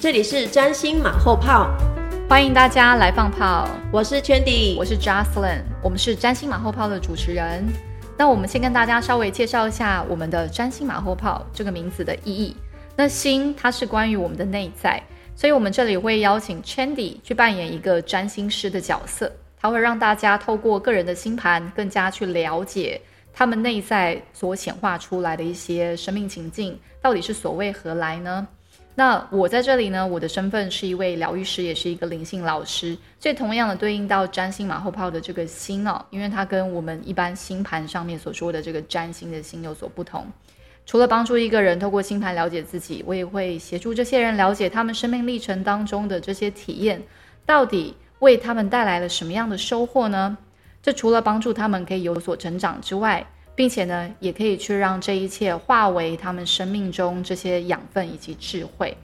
这里是占星马后炮，欢迎大家来放炮。我是 Chandy，我是 Jocelyn，我们是占星马后炮的主持人。那我们先跟大家稍微介绍一下我们的占星马后炮这个名字的意义。那星它是关于我们的内在，所以我们这里会邀请 Chandy 去扮演一个占星师的角色，他会让大家透过个人的星盘，更加去了解他们内在所显化出来的一些生命情境，到底是所谓何来呢？那我在这里呢，我的身份是一位疗愈师，也是一个灵性老师，所以同样的对应到占星马后炮的这个星哦，因为它跟我们一般星盘上面所说的这个占星的星有所不同。除了帮助一个人透过星盘了解自己，我也会协助这些人了解他们生命历程当中的这些体验，到底为他们带来了什么样的收获呢？这除了帮助他们可以有所成长之外，并且呢，也可以去让这一切化为他们生命中这些养分以及智慧。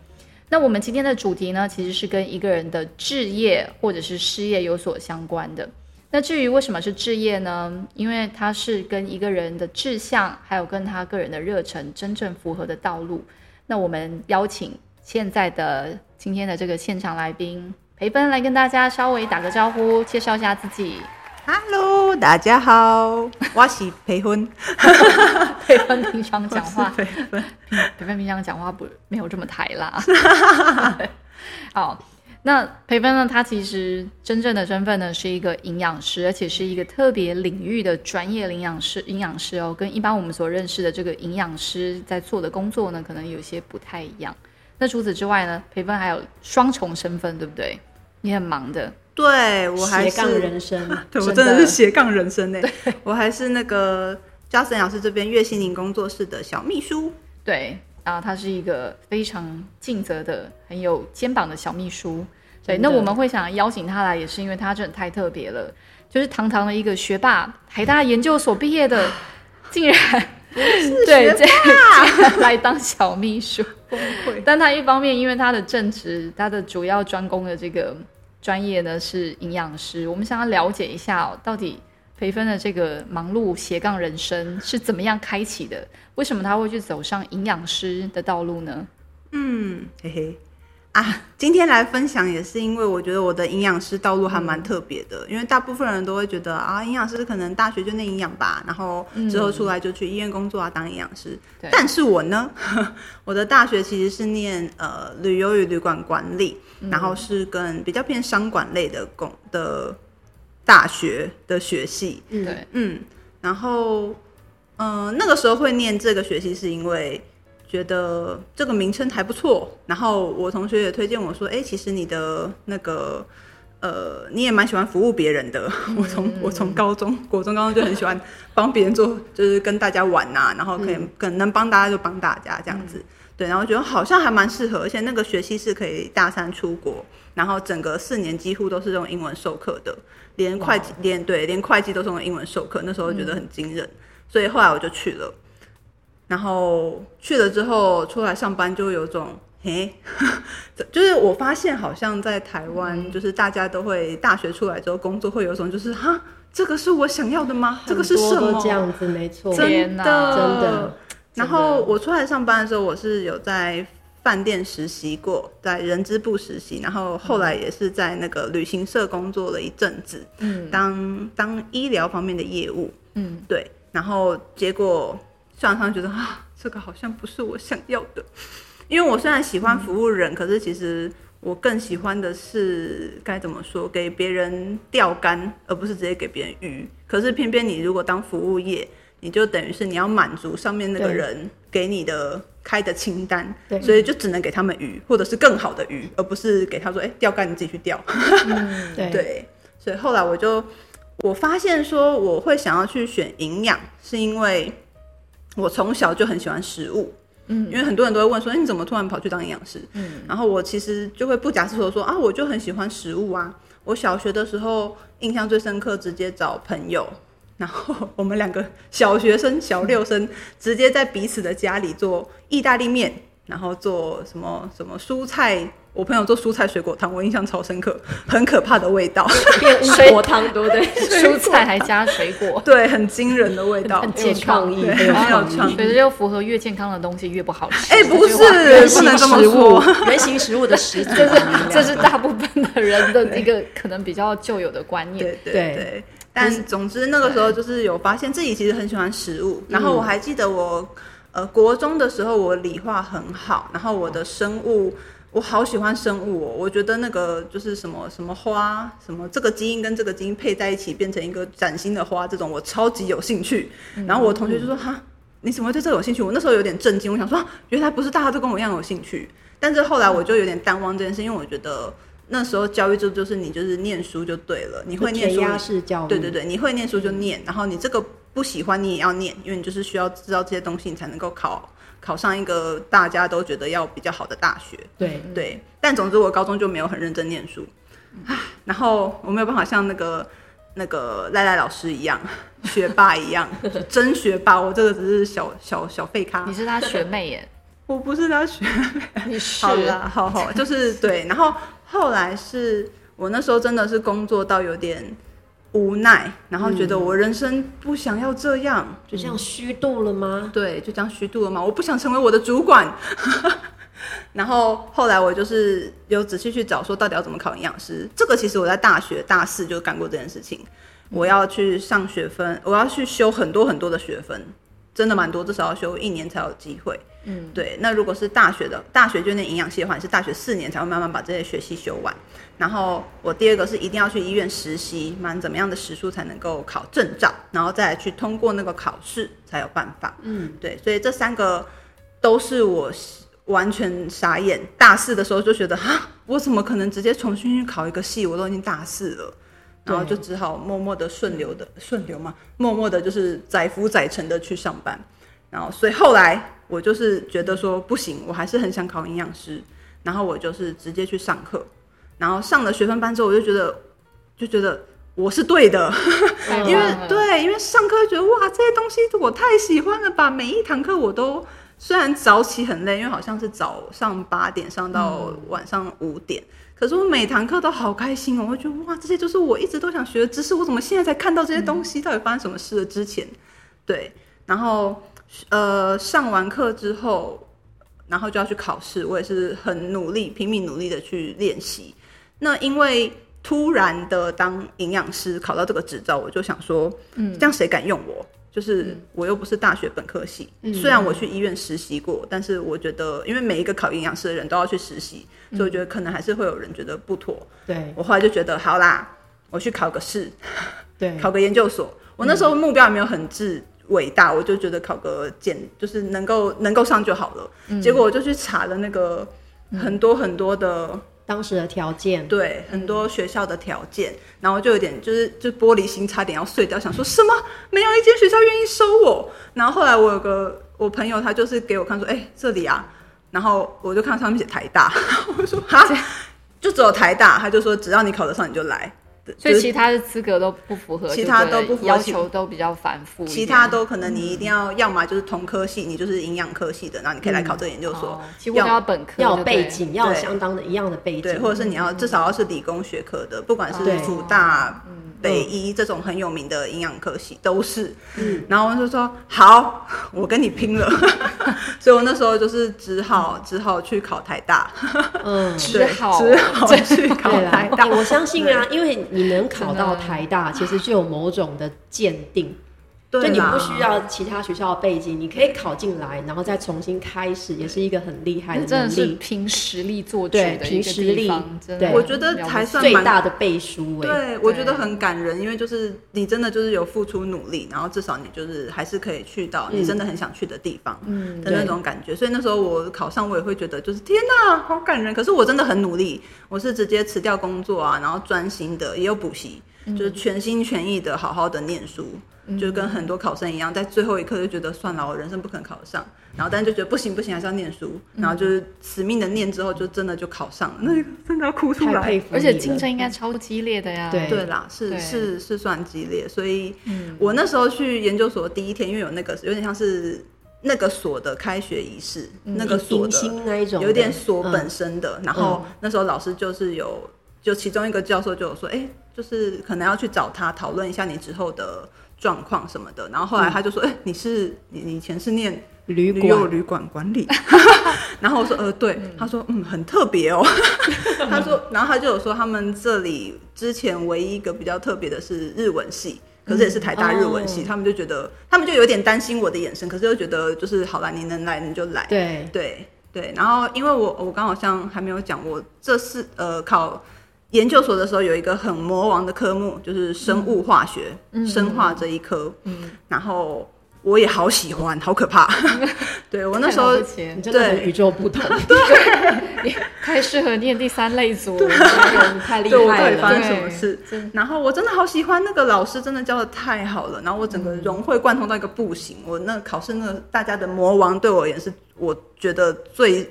那我们今天的主题呢，其实是跟一个人的置业或者是事业有所相关的。那至于为什么是置业呢？因为它是跟一个人的志向，还有跟他个人的热忱真正符合的道路。那我们邀请现在的今天的这个现场来宾裴芬来跟大家稍微打个招呼，介绍一下自己。Hello，大家好，我是培芬。培芬平常讲话，培芬平常讲话不没有这么抬啦。好。那培芬呢？他其实真正的身份呢是一个营养师，而且是一个特别领域的专业营养师。营养师哦，跟一般我们所认识的这个营养师在做的工作呢，可能有些不太一样。那除此之外呢，培芬还有双重身份，对不对？你很忙的，对我还是斜杠人生，对我真的是斜杠人生呢。我还是那个嘉森老师这边月心灵工作室的小秘书，对。啊，他是一个非常尽责的、很有肩膀的小秘书。对，那我们会想邀请他来，也是因为他真的太特别了。就是堂堂的一个学霸，台大研究所毕业的，竟然 对这样 来当小秘书。但他一方面因为他的正职，他的主要专攻的这个专业呢是营养师。我们想要了解一下，到底。培芬的这个忙碌斜杠人生是怎么样开启的？为什么他会去走上营养师的道路呢？嗯，嘿嘿啊，今天来分享也是因为我觉得我的营养师道路还蛮特别的，因为大部分人都会觉得啊，营养师可能大学就念营养吧，然后之后出来就去医院工作啊，当营养师。但是我呢，我的大学其实是念呃旅游与旅馆管理，然后是跟比较偏商管类的工的。大学的学系，对，嗯，然后，嗯，那个时候会念这个学系，是因为觉得这个名称还不错。然后我同学也推荐我说，哎，其实你的那个，呃，你也蛮喜欢服务别人的。我从我从高中、国中、高中就很喜欢帮别人做，就是跟大家玩呐，然后可以可能帮大家就帮大家这样子。对，然后觉得好像还蛮适合，而且那个学期是可以大三出国，然后整个四年几乎都是用英文授课的，连会计连对连会计都是用英文授课，那时候觉得很惊人，所以后来我就去了，然后去了之后出来上班就有种嘿，就是我发现好像在台湾，就是大家都会大学出来之后工作会有种就是哈，这个是我想要的吗？这个是什么？这样子没错，真的。真的。然后我出来上班的时候，我是有在饭店实习过，在人资部实习，然后后来也是在那个旅行社工作了一阵子，嗯，当当医疗方面的业务，嗯，对，然后结果上上觉得啊，这个好像不是我想要的，因为我虽然喜欢服务人，可是其实我更喜欢的是该怎么说，给别人钓竿，而不是直接给别人鱼。可是偏偏你如果当服务业。你就等于是你要满足上面那个人给你的开的清单，所以就只能给他们鱼，或者是更好的鱼，而不是给他说，哎，钓竿你自己去钓。对，所以后来我就我发现说，我会想要去选营养，是因为我从小就很喜欢食物，嗯，因为很多人都会问说，哎，你怎么突然跑去当营养师？嗯，然后我其实就会不假思索说啊，我就很喜欢食物啊。我小学的时候印象最深刻，直接找朋友，然后我们两个小学生小六生直接在彼此的家里做意大利面，然后做什么什么蔬菜。我朋友做蔬菜水果汤，我印象超深刻，很可怕的味道，变 水果汤对不对？蔬菜还加水果，对，很惊人的味道，很健康，很有创意。所以又符合越健康的东西越不好吃。哎，不是，不能这么说。原型食物的食材，这是这是大部分的人的一个可能比较旧有的观念。对对对。但总之那个时候就是有发现自己其实很喜欢食物，然后我还记得我呃国中的时候我理化很好，然后我的生物。我好喜欢生物哦，我觉得那个就是什么什么花，什么这个基因跟这个基因配在一起变成一个崭新的花，这种我超级有兴趣。然后我同学就说：“哈，你怎么会对这个有兴趣？”我那时候有点震惊，我想说，原来不是大家都跟我一样有兴趣。但是后来我就有点淡忘这件事，因为我觉得那时候教育就就是你就是念书就对了，你会念书，对对对，你会念书就念，然后你这个不喜欢你也要念，因为你就是需要知道这些东西，你才能够考。考上一个大家都觉得要比较好的大学，对对，但总之我高中就没有很认真念书，然后我没有办法像那个那个赖赖老师一样 学霸一样，真学霸，我这个只是小小小废咖。你是他学妹耶？我不是他学妹，你是？好啦，好好，就是对，然后后来是我那时候真的是工作到有点。无奈，然后觉得我人生不想要这样，就这样虚度了吗？对，就这样虚度了吗？我不想成为我的主管。然后后来我就是有仔细去找，说到底要怎么考营养师。这个其实我在大学大四就干过这件事情。我要去上学分，我要去修很多很多的学分，真的蛮多，至少要修一年才有机会。嗯，对。那如果是大学的，大学就念营养系的话，你是大学四年才会慢慢把这些学系修完。然后我第二个是一定要去医院实习，满怎么样的时数才能够考证照，然后再去通过那个考试才有办法。嗯，对。所以这三个都是我完全傻眼。大四的时候就觉得，哈，我怎么可能直接重新去考一个系？我都已经大四了，然后就只好默默的顺流的顺流嘛，默默的就是载浮载沉的去上班。然后，所以后来。我就是觉得说不行，我还是很想考营养师，然后我就是直接去上课，然后上了学分班之后，我就觉得就觉得我是对的，因为对，因为上课觉得哇，这些东西我太喜欢了吧，每一堂课我都虽然早起很累，因为好像是早上八点上到晚上五点，可是我每堂课都好开心哦，我觉得哇，这些就是我一直都想学的知识，我怎么现在才看到这些东西？到底发生什么事了？之前对，然后。呃，上完课之后，然后就要去考试。我也是很努力、拼命努力的去练习。那因为突然的当营养师考到这个执照，我就想说，嗯，这样谁敢用我？就是我又不是大学本科系，虽然我去医院实习过，但是我觉得，因为每一个考营养师的人都要去实习，所以我觉得可能还是会有人觉得不妥。对我后来就觉得，好啦，我去考个试，对，考个研究所。我那时候目标也没有很志。伟大，我就觉得考个简就是能够能够上就好了。结果我就去查了那个很多很多的当时的条件，对很多学校的条件，然后就有点就是就玻璃心差点要碎掉，想说什么没有一间学校愿意收我。然后后来我有个我朋友，他就是给我看说，哎这里啊，然后我就看上面写台大，我说哈，就只有台大，他就说只要你考得上你就来。所以其他的资格都不符合，其他都不符合要求都比较繁复。其他都可能你一定要，要么就是同科系，你就是营养科系的，然后你可以来考这个研究所。要本科，要背景，要相当的一样的背景，对，或者是你要至少要是理工学科的，不管是复大。北医这种很有名的营养科系都是，嗯，然后我就说好，我跟你拼了，所以我那时候就是只好只好去考台大，嗯，只好只好去考台大。我相信啊，因为你能考到台大，其实就有某种的鉴定。就你不需要其他学校的背景，你可以考进来，然后再重新开始，也是一个很厉害的能力。凭实力做决的凭实力，对，我觉得才算最大的背书。对，我觉得很感人，因为就是你真的就是有付出努力，然后至少你就是还是可以去到你真的很想去的地方的那种感觉。所以那时候我考上，我也会觉得就是天哪，好感人。可是我真的很努力，我是直接辞掉工作啊，然后专心的也有补习。就是全心全意的好好的念书。就跟很多考生一样，在最后一刻就觉得算了，我人生不可能考得上，然后但是就觉得不行不行，还是要念书，然后就是死命的念，之后就真的就考上了，那个真的要哭出来。而且竞争应该超激烈的呀。对。对啦，是是是算激烈，所以我那时候去研究所第一天，因为有那个有点像是那个所的开学仪式，那个所的那一种有点所本身的，然后那时候老师就是有，就其中一个教授就有说，哎，就是可能要去找他讨论一下你之后的。状况什么的，然后后来他就说：“哎，你是你你以前是念旅旅游旅馆管理？” 然后我说：“呃，对。”他说：“嗯，很特别哦。”他说，然后他就有说，他们这里之前唯一一个比较特别的是日文系，可是也是台大日文系，他们就觉得他们就有点担心我的眼神，可是又觉得就是好了，你能来你就来。对对对，然后因为我我刚好像还没有讲，我这是呃考。研究所的时候有一个很魔王的科目，就是生物化学，生化这一科。嗯，然后我也好喜欢，好可怕。对我那时候，你真的与众不同。对，太适合念第三类组，太厉害了。发生什么事？然后我真的好喜欢那个老师，真的教的太好了。然后我整个融会贯通到一个不行。我那考试那大家的魔王，对我也是我觉得最。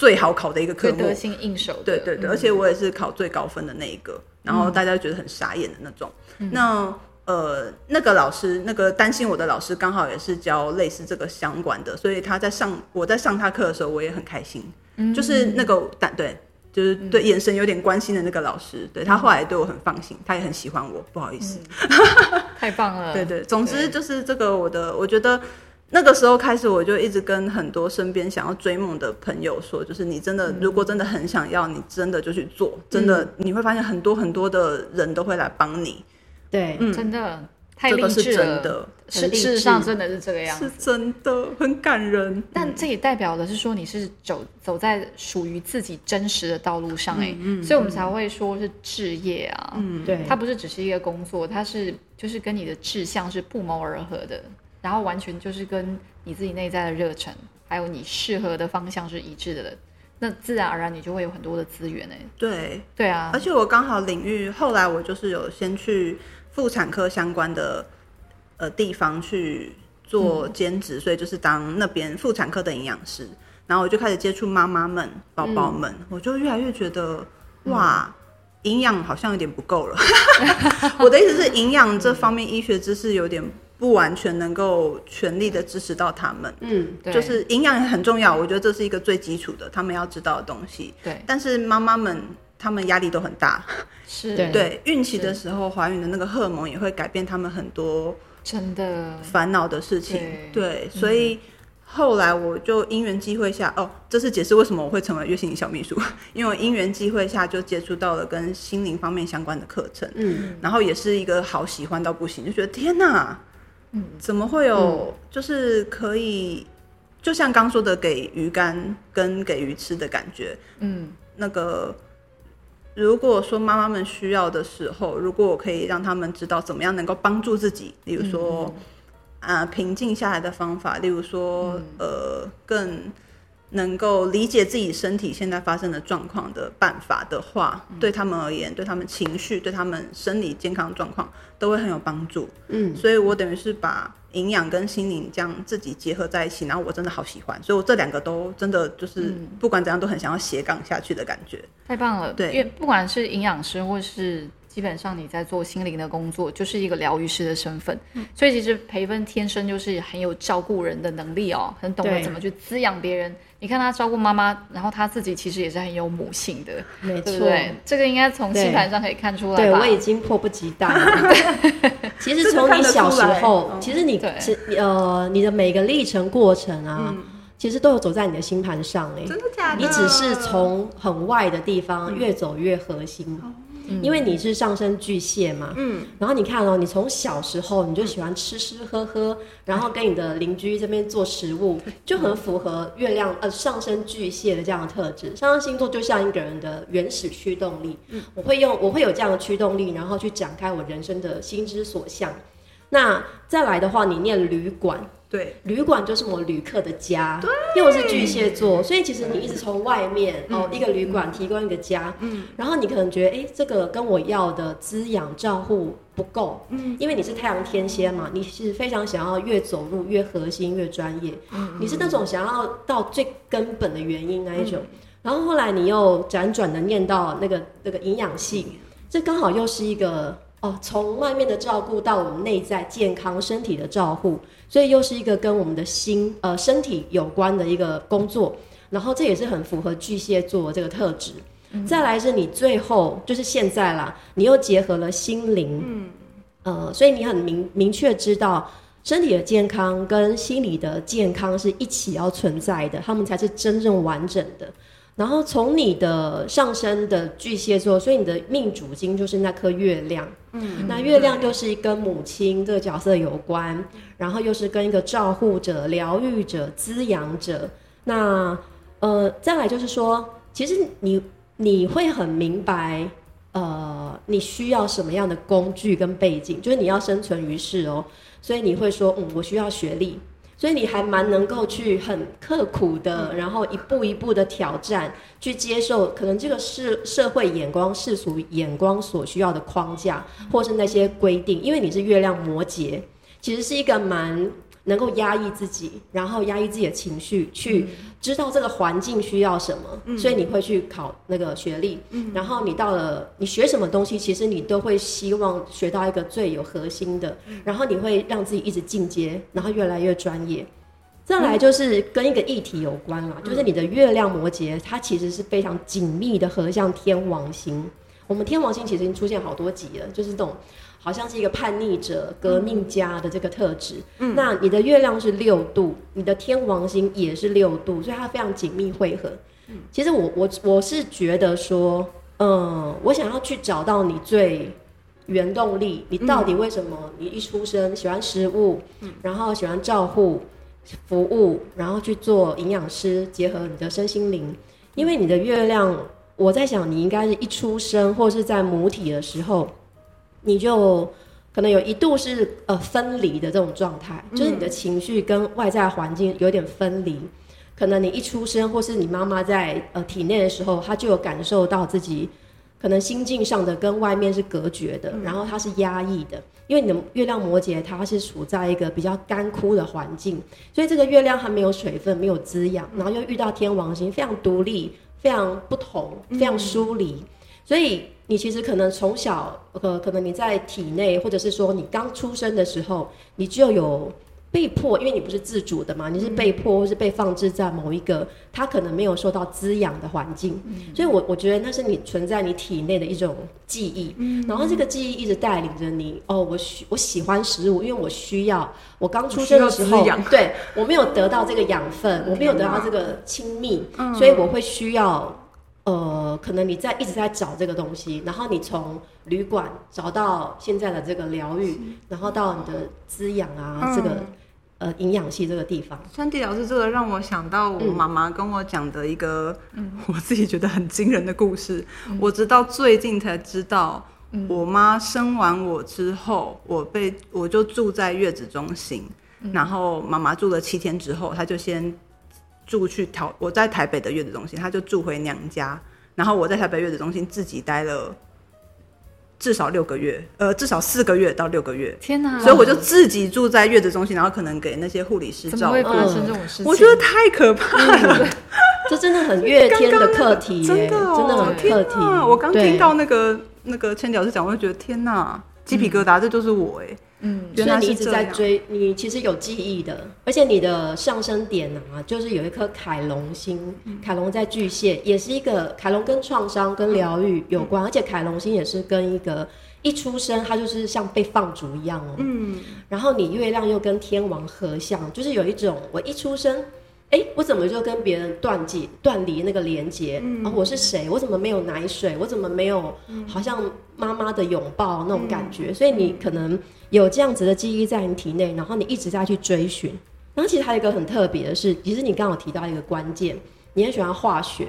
最好考的一个科目，得心应手。对对对，而且我也是考最高分的那一个，然后大家觉得很傻眼的那种。那呃，那个老师，那个担心我的老师，刚好也是教类似这个相关的，所以他在上我在上他课的时候，我也很开心。嗯就是那个但对，就是对眼神有点关心的那个老师，对他后来对我很放心，他也很喜欢我。不好意思，太棒了。对对，总之就是这个，我的我觉得。那个时候开始，我就一直跟很多身边想要追梦的朋友说，就是你真的如果真的很想要，你真的就去做，真的你会发现很多很多的人都会来帮你。对，嗯，真的太励志了，是事实上真的是这个样子，是真的很感人。但这也代表的是说你是走走在属于自己真实的道路上，哎，所以我们才会说是置业啊。嗯，对，它不是只是一个工作，它是就是跟你的志向是不谋而合的。然后完全就是跟你自己内在的热忱，还有你适合的方向是一致的，那自然而然你就会有很多的资源哎。对对啊，而且我刚好领域后来我就是有先去妇产科相关的呃地方去做兼职，所以就是当那边妇产科的营养师，然后我就开始接触妈妈们、宝宝们，我就越来越觉得哇，营养好像有点不够了。我的意思是，营养这方面医学知识有点。不完全能够全力的支持到他们，嗯，就是营养也很重要，我觉得这是一个最基础的，他们要知道的东西。对，但是妈妈们他们压力都很大，是。对，孕期的时候怀孕的那个荷尔蒙也会改变他们很多真的。烦恼的事情。对，所以后来我就因缘机会下，哦，这是解释为什么我会成为月心理小秘书，因为我因缘机会下就接触到了跟心灵方面相关的课程，嗯，然后也是一个好喜欢到不行，就觉得天哪。嗯，怎么会有？就是可以，就像刚说的，给鱼竿跟给鱼吃的感觉。嗯，那个，如果说妈妈们需要的时候，如果我可以让他们知道怎么样能够帮助自己，例如说，啊，平静下来的方法，例如说，呃，更。能够理解自己身体现在发生的状况的办法的话，对他们而言，对他们情绪、对他们生理健康状况都会很有帮助。嗯，所以我等于是把营养跟心灵这样自己结合在一起，然后我真的好喜欢，所以我这两个都真的就是不管怎样都很想要斜杠下去的感觉。太棒了，对，因为不管是营养师或是。基本上你在做心灵的工作，就是一个疗愈师的身份，所以其实培芬天生就是很有照顾人的能力哦，很懂得怎么去滋养别人。你看他照顾妈妈，然后他自己其实也是很有母性的，没错，这个应该从星盘上可以看出来。对我已经迫不及待了。其实从你小时候，其实你是呃你的每个历程过程啊，其实都有走在你的星盘上哎，真的假的？你只是从很外的地方越走越核心。因为你是上升巨蟹嘛，嗯，然后你看哦，你从小时候你就喜欢吃吃喝喝，然后跟你的邻居这边做食物，就很符合月亮呃上升巨蟹的这样的特质。上升星座就像一个人的原始驱动力，我会用我会有这样的驱动力，然后去展开我人生的心之所向。那再来的话，你念旅馆，对，旅馆就是我旅客的家，对，因为我是巨蟹座，所以其实你一直从外面哦，一个旅馆提供一个家，嗯，然后你可能觉得，哎，这个跟我要的滋养照护不够，嗯，因为你是太阳天蝎嘛，你是非常想要越走路越核心越专业，嗯，你是那种想要到最根本的原因那一种，然后后来你又辗转的念到那个那个营养系，这刚好又是一个。哦，从外面的照顾到我们内在健康身体的照顾，所以又是一个跟我们的心呃身体有关的一个工作，然后这也是很符合巨蟹座这个特质。再来是你最后就是现在啦，你又结合了心灵，嗯，呃，所以你很明明确知道身体的健康跟心理的健康是一起要存在的，他们才是真正完整的。然后从你的上升的巨蟹座，所以你的命主星就是那颗月亮。嗯，那月亮又是跟母亲这个角色有关，然后又是跟一个照护者、疗愈者、滋养者。那呃，再来就是说，其实你你会很明白，呃，你需要什么样的工具跟背景，就是你要生存于世哦，所以你会说，嗯，我需要学历。所以你还蛮能够去很刻苦的，然后一步一步的挑战，去接受可能这个是社会眼光、世俗眼光所需要的框架，或是那些规定。因为你是月亮摩羯，其实是一个蛮。能够压抑自己，然后压抑自己的情绪，去知道这个环境需要什么，所以你会去考那个学历。然后你到了，你学什么东西，其实你都会希望学到一个最有核心的。然后你会让自己一直进阶，然后越来越专业。再来就是跟一个议题有关了，就是你的月亮摩羯，它其实是非常紧密的合向天王星。我们天王星其实已经出现好多集了，就是这种。好像是一个叛逆者、革命家的这个特质。嗯，那你的月亮是六度，你的天王星也是六度，所以它非常紧密汇合。嗯，其实我我我是觉得说，嗯，我想要去找到你最原动力，你到底为什么你一出生喜欢食物，然后喜欢照护服务，然后去做营养师，结合你的身心灵。因为你的月亮，我在想你应该是一出生或是在母体的时候。你就可能有一度是呃分离的这种状态，就是你的情绪跟外在环境有点分离。可能你一出生，或是你妈妈在呃体内的时候，她就有感受到自己可能心境上的跟外面是隔绝的，然后她是压抑的。因为你的月亮摩羯，它是处在一个比较干枯的环境，所以这个月亮它没有水分，没有滋养，然后又遇到天王星，非常独立，非常不同，非常疏离，所以。你其实可能从小，呃，可能你在体内，或者是说你刚出生的时候，你就有被迫，因为你不是自主的嘛，你是被迫或是被放置在某一个他可能没有受到滋养的环境，所以我我觉得那是你存在你体内的一种记忆，然后这个记忆一直带领着你。哦，我喜我喜欢食物，因为我需要，我刚出生的时候，对我没有得到这个养分，我没有得到这个亲密，所以我会需要。呃，可能你在一直在找这个东西，然后你从旅馆找到现在的这个疗愈，然后到你的滋养啊，这个呃营养系这个地方。川迪老师，这个让我想到我妈妈跟我讲的一个我自己觉得很惊人的故事。我直到最近才知道，我妈生完我之后，我被我就住在月子中心，然后妈妈住了七天之后，她就先。住去调，我在台北的月子中心，他就住回娘家，然后我在台北月子中心自己待了至少六个月，呃，至少四个月到六个月。天哪！所以我就自己住在月子中心，然后可能给那些护理师照顾。发生这种事情？我觉得太可怕了，这真的很月天的课题，真的真的很课题。我刚听到那个那个千屌师讲，我就觉得天哪，鸡皮疙瘩，这就是我哎。嗯，所以你一直在追，你其实有记忆的，而且你的上升点啊，就是有一颗凯龙星，凯龙在巨蟹，也是一个凯龙跟创伤跟疗愈有关，而且凯龙星也是跟一个一出生它就是像被放逐一样哦，嗯，然后你月亮又跟天王合相，就是有一种我一出生。哎，我怎么就跟别人断解、断离那个连接？啊，我是谁？我怎么没有奶水？我怎么没有好像妈妈的拥抱那种感觉？所以你可能有这样子的记忆在你体内，然后你一直在去追寻。然后其实还有一个很特别的是，其实你刚好提到一个关键，你很喜欢化学，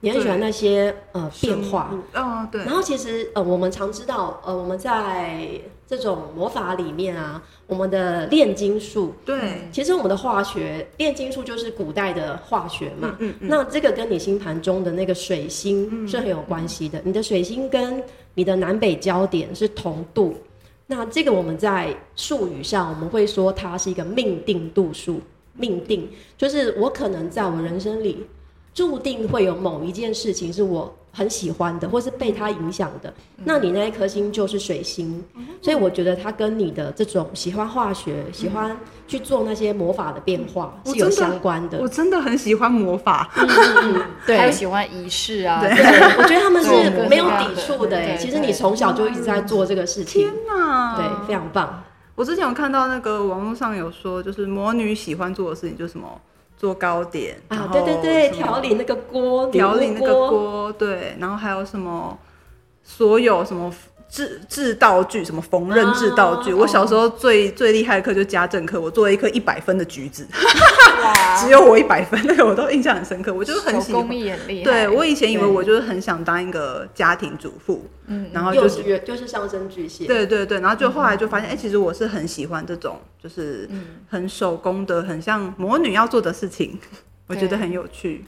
你很喜欢那些呃变化。嗯，哦，对，然后其实呃，我们常知道呃，我们在这种魔法里面啊，我们的炼金术，对，其实我们的化学炼金术就是古代的化学嘛。嗯嗯那这个跟你星盘中的那个水星是很有关系的。你的水星跟你的南北焦点是同度，那这个我们在术语上我们会说它是一个命定度数。命定就是我可能在我人生里注定会有某一件事情是我很喜欢的，或是被它影响的。那你那一颗星就是水星，所以我觉得它跟你的这种喜欢化学、喜欢去做那些魔法的变化是有相关的。我真的很喜欢魔法，对，还有喜欢仪式啊，对对，我觉得他们是没有抵触的其实你从小就一直在做这个事情，天哪。对，非常棒。我之前有看到那个网络上有说，就是魔女喜欢做的事情就是什么做糕点然啊，后对对对，调理那个锅，调理那个，锅，对，然后还有什么所有什么制制道具，什么缝纫制道具。啊我小时候最最厉害的课就家政课，我做了一颗一百分的橘子，哇 只有我一百分，那个我都印象很深刻。我就是很手喜欢工。艺很厉害。对我以前以为我就是很想当一个家庭主妇，嗯然后就是是就是上升巨蟹，对对对，然后就后来就发现，哎、其实我是很喜欢这种就是很手工的，很像魔女要做的事情，我觉得很有趣。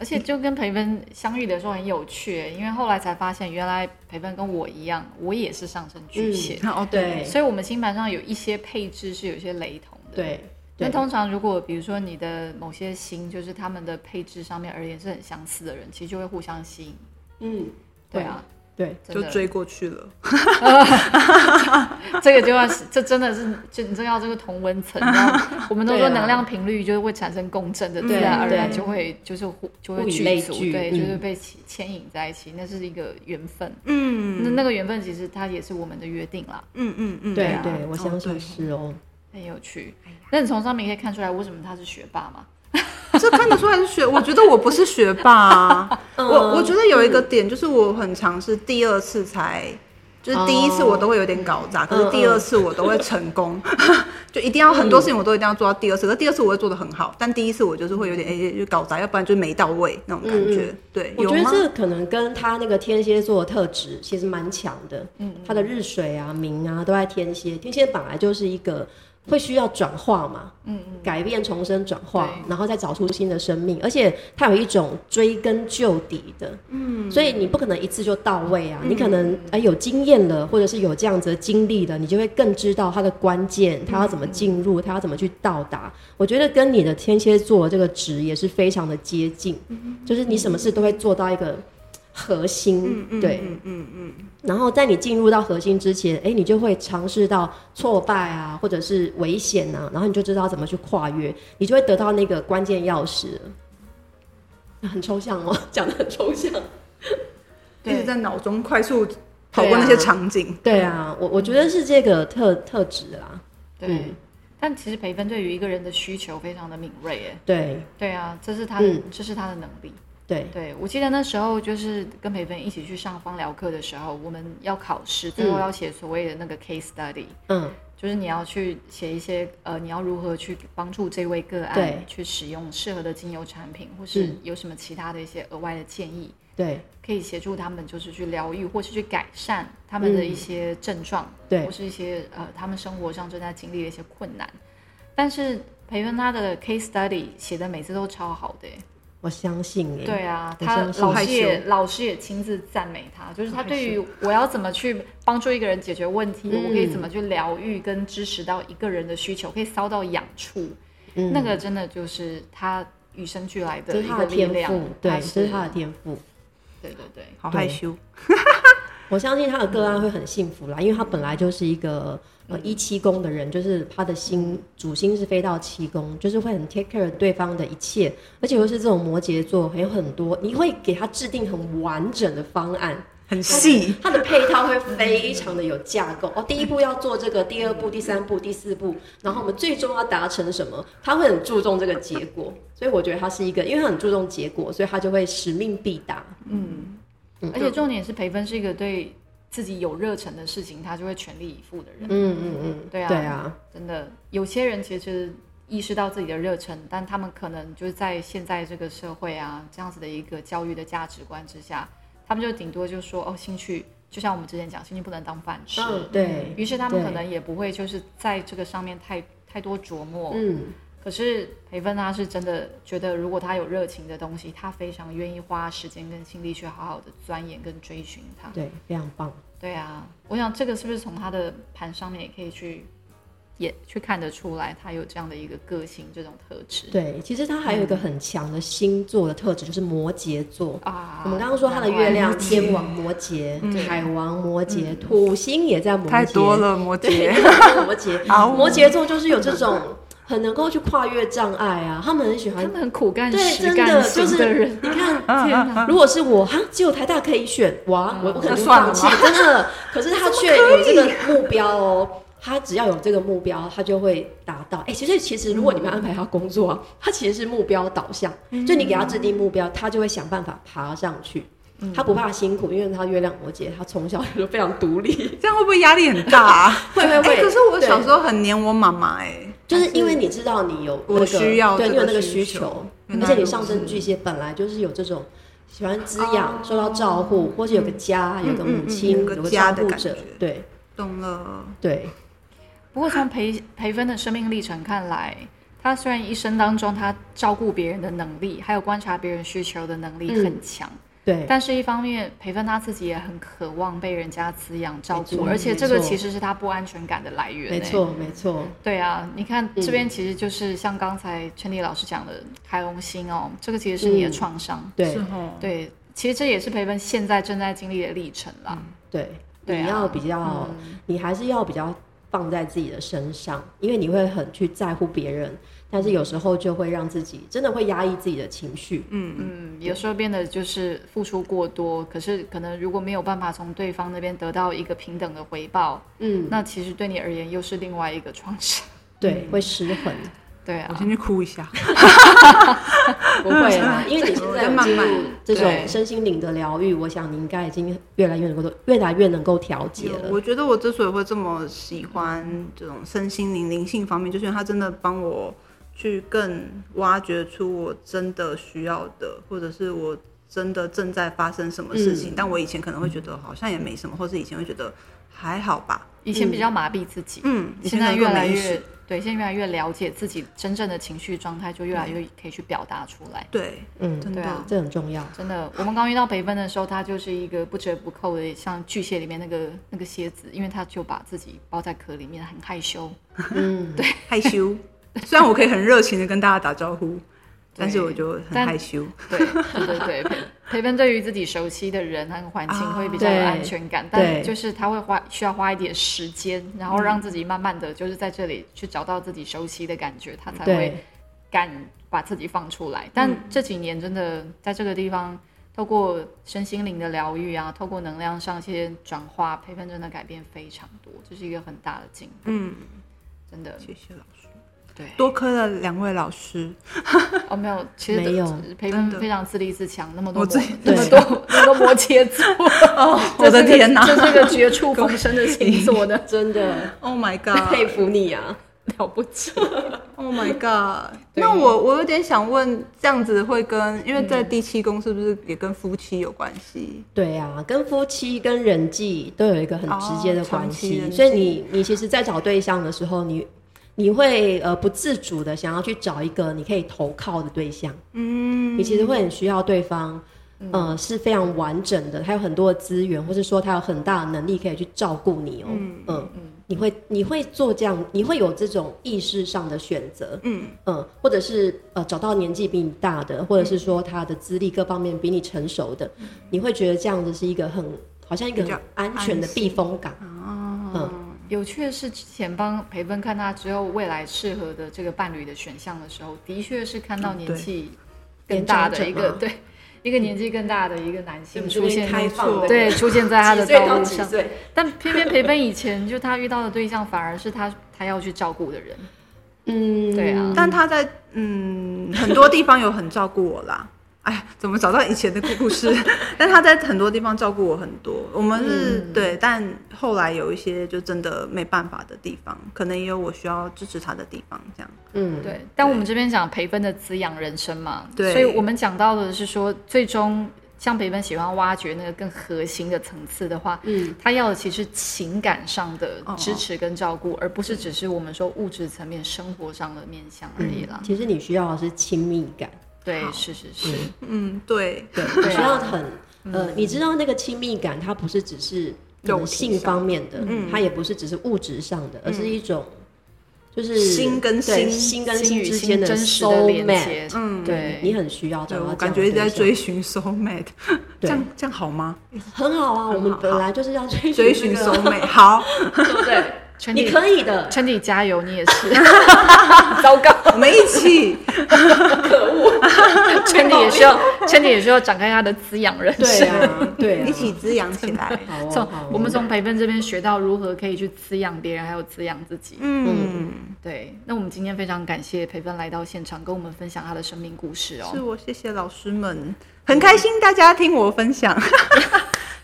而且就跟培芬相遇的时候很有趣，因为后来才发现，原来培芬跟我一样，我也是上升巨蟹，哦，对所以我们星盘上有一些配置是有些雷同的。。对那，通常如果比如说你的某些星，就是他们的配置上面而言是很相似的人，其实就会互相吸引。嗯，对啊，对，就追过去了。这个就要这真的是就你这要这个同温层，我们都说能量频率就会产生共振的，嗯自然而然就会就是互就会聚对，嗯就是被牵牵引在一起，那是一个缘分。嗯那那个缘分其实它也是我们的约定啦，嗯嗯嗯，啊对对，我哦相信是哦。很有趣。那你从上面可以看出来为什么他是学霸吗？这看得出来是学。我觉得我不是学霸、啊，嗯我我觉得有一个点就是我很尝试第二次才。就是第一次我都会有点搞砸，可是第二次我都会成功，就一定要很多事情我都一定要做到第二次。可是第二次我会做的很好，但第一次我就是会有点哎、就搞砸，要不然就没到位那种感觉。对，我觉得？这可能跟他那个天蝎座的特质其实蛮强的。嗯，他的日水啊、明啊都在天蝎，天蝎本来就是一个会需要转化嘛，嗯嗯，改变、重生、转化，然后再找出新的生命，而且它有一种追根究底的，嗯，所以你不可能一次就到位啊，你可能哎有经验了，或者是有这样子的经历了，你就会更知道它的关键，它要怎么进入，它要怎么去到达。我觉得跟你的天蝎座这个值也是非常的接近，就是你什么事都会做到一个核心，对，嗯嗯嗯，然后在你进入到核心之前，哎，你就会尝试到挫败啊，或者是危险啊，然后你就知道怎么去跨越，你就会得到那个关键钥匙了。很抽象哦，讲的很抽象。一直在脑中快速跑过那些场景。对啊，我我觉得是这个特特质啦。对。嗯但其实培芬对于一个人的需求非常的敏锐，哎，对对啊，这是他的，嗯这是他的能力。对，对，我记得那时候就是跟培芬一起去上芳疗课的时候，我们要考试，最后要写所谓的那个 case study，、嗯，就是你要去写一些呃，你要如何去帮助这位个案去使用适合的精油产品，或是嗯。有什么其他的一些额外的建议，对。可以协助他们就是去疗愈或是去改善他们的一些症状，嗯对。或是一些呃他们生活上正在经历的一些困难。但是培芬他的 case study 写的每次都超好的耶，我相信哎。对啊，他老师也老师也亲自赞美他，就是他对于我要怎么去帮助一个人解决问题，嗯我可以怎么去疗愈跟支持到一个人的需求，可以骚到痒处，嗯那个真的就是他与生俱来的一他的天个力量赋，，对，是他的天赋。对对对，好害羞。我相信他的个案会很幸福啦，因为他本来就是一个呃一七宫的人，就是他的心主星是飞到七宫，就是会很 take care 对方的一切，而且又是这种摩羯座，还有很多你会给他制定很完整的方案，很细，它的配套会非常的有架构哦。第一步要做这个，第二步、第三步、第四步，然后我们最终要达成什么？他会很注重这个结果，所以我觉得他是一个，因为他很注重结果，所以他就会使命必达。嗯，嗯而且重点是培芬是一个对自己有热忱的事情，他就会全力以赴的人。嗯嗯嗯，对啊对啊，真的，有些人其实意识到自己的热忱，但他们可能就是在现在这个社会啊这样子的一个教育的价值观之下，他们就顶多就说哦，兴趣就像我们之前讲，兴趣不能当饭吃。嗯，对，于是他们可能也不会就是在这个上面太太多琢磨。嗯，可是培芬他是真的觉得，如果他有热情的东西，他非常愿意花时间跟心力去好好的钻研跟追寻它。对，非常棒。对啊，我想这个是不是从他的盘上面也可以去也去看得出来，他有这样的一个个性这种特质。对，其实他还有一个很强的星座的特质，就是摩羯座。啊，我们刚刚说他的月亮天王摩羯、海王摩羯、土星也在摩羯，太多了，摩，羯。摩羯，好摩羯座就是有这种很能够去跨越障碍啊，他们很喜欢。他们很苦干对，真的就是。你看！如果是我，哈，只有台大可以选，哇，我我可能放弃，真的。可是他却有这个目标哦，他只要有这个目标，他就会达到。哎、其实其实如果你们安排他工作啊，他其实是目标导向，就你给他制定目标，他就会想办法爬上去。他不怕辛苦，因为他月亮摩羯，他从小就非常独立，这样会不会压力很大、啊？会会会。哎、可是我小时候很黏我妈妈，哎，就是因为你知道你有、那我需要对你有那个需需求。而且你上升巨蟹本来就是有这种喜欢滋养、受到照顾，或者有个家、有个母亲、嗯嗯嗯有个个家照顾者的感觉，对。懂了。对，不过从培培芬的生命历程看来，他虽然一生当中他照顾别人的能力，还有观察别人需求的能力嗯。很强，对，但是一方面培芬他自己也很渴望被人家滋养照顾，而且这个其实是他不安全感的来源。没。错没错，对啊，你看嗯这边其实就是像刚才圈丽老师讲的开龙星哦，这个其实是你的嗯创伤。对对，其实这也是培芬现在正在经历的历程啦。对，对啊你要比较，你还是要比较放在自己的身上，因为你会很去在乎别人，但是有时候就会让自己真的会压抑自己的情绪，嗯嗯，嗯，有时候变得就是付出过多，可是可能如果没有办法从对方那边得到一个平等的回报，嗯，那其实对你而言又是另外一个创伤。对，会失衡。对啊，我先去哭一下。不会啊，因为你现在有进入这种身心灵的疗愈，我想你应该已经越来越能够越来越能够调节了。我觉得我之所以会这么喜欢这种身心灵灵性方面，就是因为它真的帮我去更挖掘出我真的需要的，或者是我真的正在发生什么事情。嗯但我以前可能会觉得好像也没什么，或是以前会觉得还好吧。以前比较麻痹自己，嗯，现在越来越对，现在越来越了解自己真正的情绪状态，就越来越可以去表达出来。对，嗯，真的啊这很重要。真的，我们刚遇到培芬的时候，他就是一个不折不扣的，像巨蟹里面那个那个蝎子，因为他就把自己包在壳里面，很害羞。嗯，对，害羞。虽然我可以很热情的跟大家打招呼，但是我就很害羞。对对对对，培培芬对于自己熟悉的人和环境啊会比较有安全感，对。但就是他会花需要花一点时间，然后让自己慢慢的就是在这里去找到自己熟悉的感觉，他才会，敢把自己放出来。但这几年真的在这个地方，透过身心灵的疗愈啊，透过能量上一些转化，培芬真的改变非常多，这是一个很大的进步，嗯，真的。谢谢老师，对，多亏了两位老师。哦，没有，其实没有培真的芬非常自立自强，那么多那么多 那么多摩羯座，哦，我的天哪这是个绝处 逢生的星座的，真的！Oh my god！佩服你啊！了不起。Oh my god！对那我我有点想问，这样子会跟因为嗯在第七宫是不是也跟夫妻有关系？对啊，跟夫妻跟人际都有一个很直接的关系，所以你你其实，在找对象的时候，你你会呃不自主的想要去找一个你可以投靠的对象，嗯，你其实会很需要对方。呃，是非常完整的，他有很多的资源，或是说他有很大的能力可以去照顾你哦。嗯嗯你会你会做这样，你会有这种意识上的选择，嗯嗯，或者是呃找到年纪比你大的，或者是说他的资历各方面比你成熟的，你会觉得这样子是一个很好像一个很安全的避风港。有趣的是，之前帮培芬看他之后未来适合的这个伴侣的选项的时候，的确是看到年纪更大的一个对一个年纪更大的一个男性嗯出现，开放的对出现在他的道路上。但偏偏培芬以前就他遇到的对象反而是他他要去照顾的人，嗯，对啊。但他在嗯很多地方有很照顾我啦。哎，怎么找到以前的故事？但他在很多地方照顾我很多。我们是、嗯对，但后来有一些就真的没办法的地方，可能也有我需要支持他的地方，这样。嗯，对，但我们这边讲培芬的滋养人生嘛，对所以我们讲到的是说，最终像培芬喜欢挖掘那个更核心的层次的话，嗯，他要的其实情感上的哦支持跟照顾，而不是只是我们说物质层面生活上的面向而已啦。其实你需要的是亲密感，对，是是是，嗯，对，对，需要很呃，你知道那个亲密感，它不是只是可能肉体性方面的，嗯。它也不是只是物质上的，而是一种就是心跟心心跟心与之间心真实的 soul 连 mate，接，嗯。对，你很需要找对我到这样感觉一直在追寻 soul mate，这样这样好吗？很好啊，我们本来就是要追追寻这个 soul mate，好，对不对？你可以的，圈地加油，你也是，糟糕，我们一起。圈地 也需要，圈地也需要展开他的滋养人对生。啊，对啊，一起滋养起来。从我们从培芬这边学到如何可以去滋养别人，还有滋养自己。嗯，对，那我们今天非常感谢培芬来到现场，跟我们分享他的生命故事哦。是哦。我谢谢老师们，很开心大家听我分享，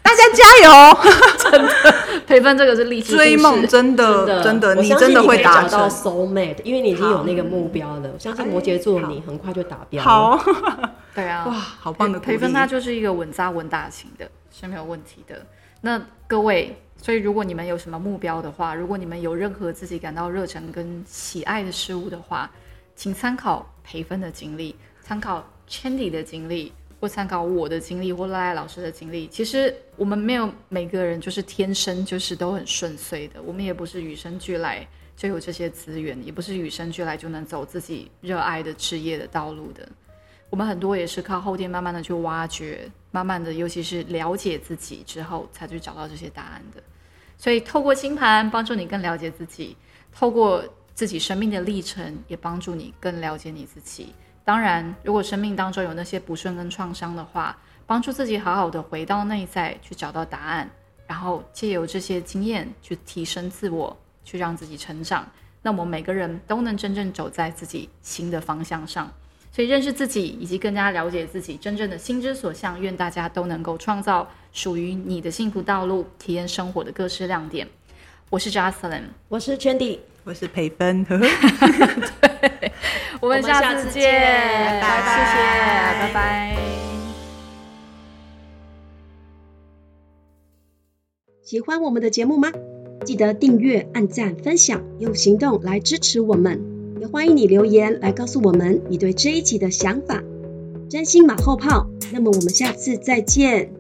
大家加油！真的培芬这个是励志追梦真的真的，你真的会达到。soul mate，因为你已经有那个目标了。我相信摩羯座你很快就达标了。好，对啊，哇，好棒的培培芬他就是一个稳扎稳打型的，是没有问题的。那各位，所以如果你们有什么目标的话，如果你们有任何自己感到热忱跟喜爱的事物的话，请参考培芬的经历，参考 Chandy 的经历，或参考我的经历，或赖赖老师的经历。其实我们没有每个人就是天生就是都很顺遂的，我们也不是与生俱来就有这些资源，也不是与生俱来就能走自己热爱的职业的道路的。我们很多也是靠后天慢慢的去挖掘，慢慢的，尤其是了解自己之后，才去找到这些答案的。所以，透过星盘帮助你更了解自己，透过自己生命的历程，也帮助你更了解你自己。当然，如果生命当中有那些不顺跟创伤的话，帮助自己好好的回到内在去找到答案，然后借由这些经验去提升自我，去让自己成长。那我们每个人都能真正走在自己新的方向上。所以认识自己以及更加了解自己真正的心之所向，愿大家都能够创造属于你的幸福道路，体验生活的各式亮点。我是 Jocelyn，我是 Chandy，我是培芬，我们下次见拜拜谢谢，拜拜。喜欢我们的节目吗？记得订阅、按赞、分享，用行动来支持我们。也欢迎你留言来告诉我们你对这一集的想法。真心马后炮，那么我们下次再见。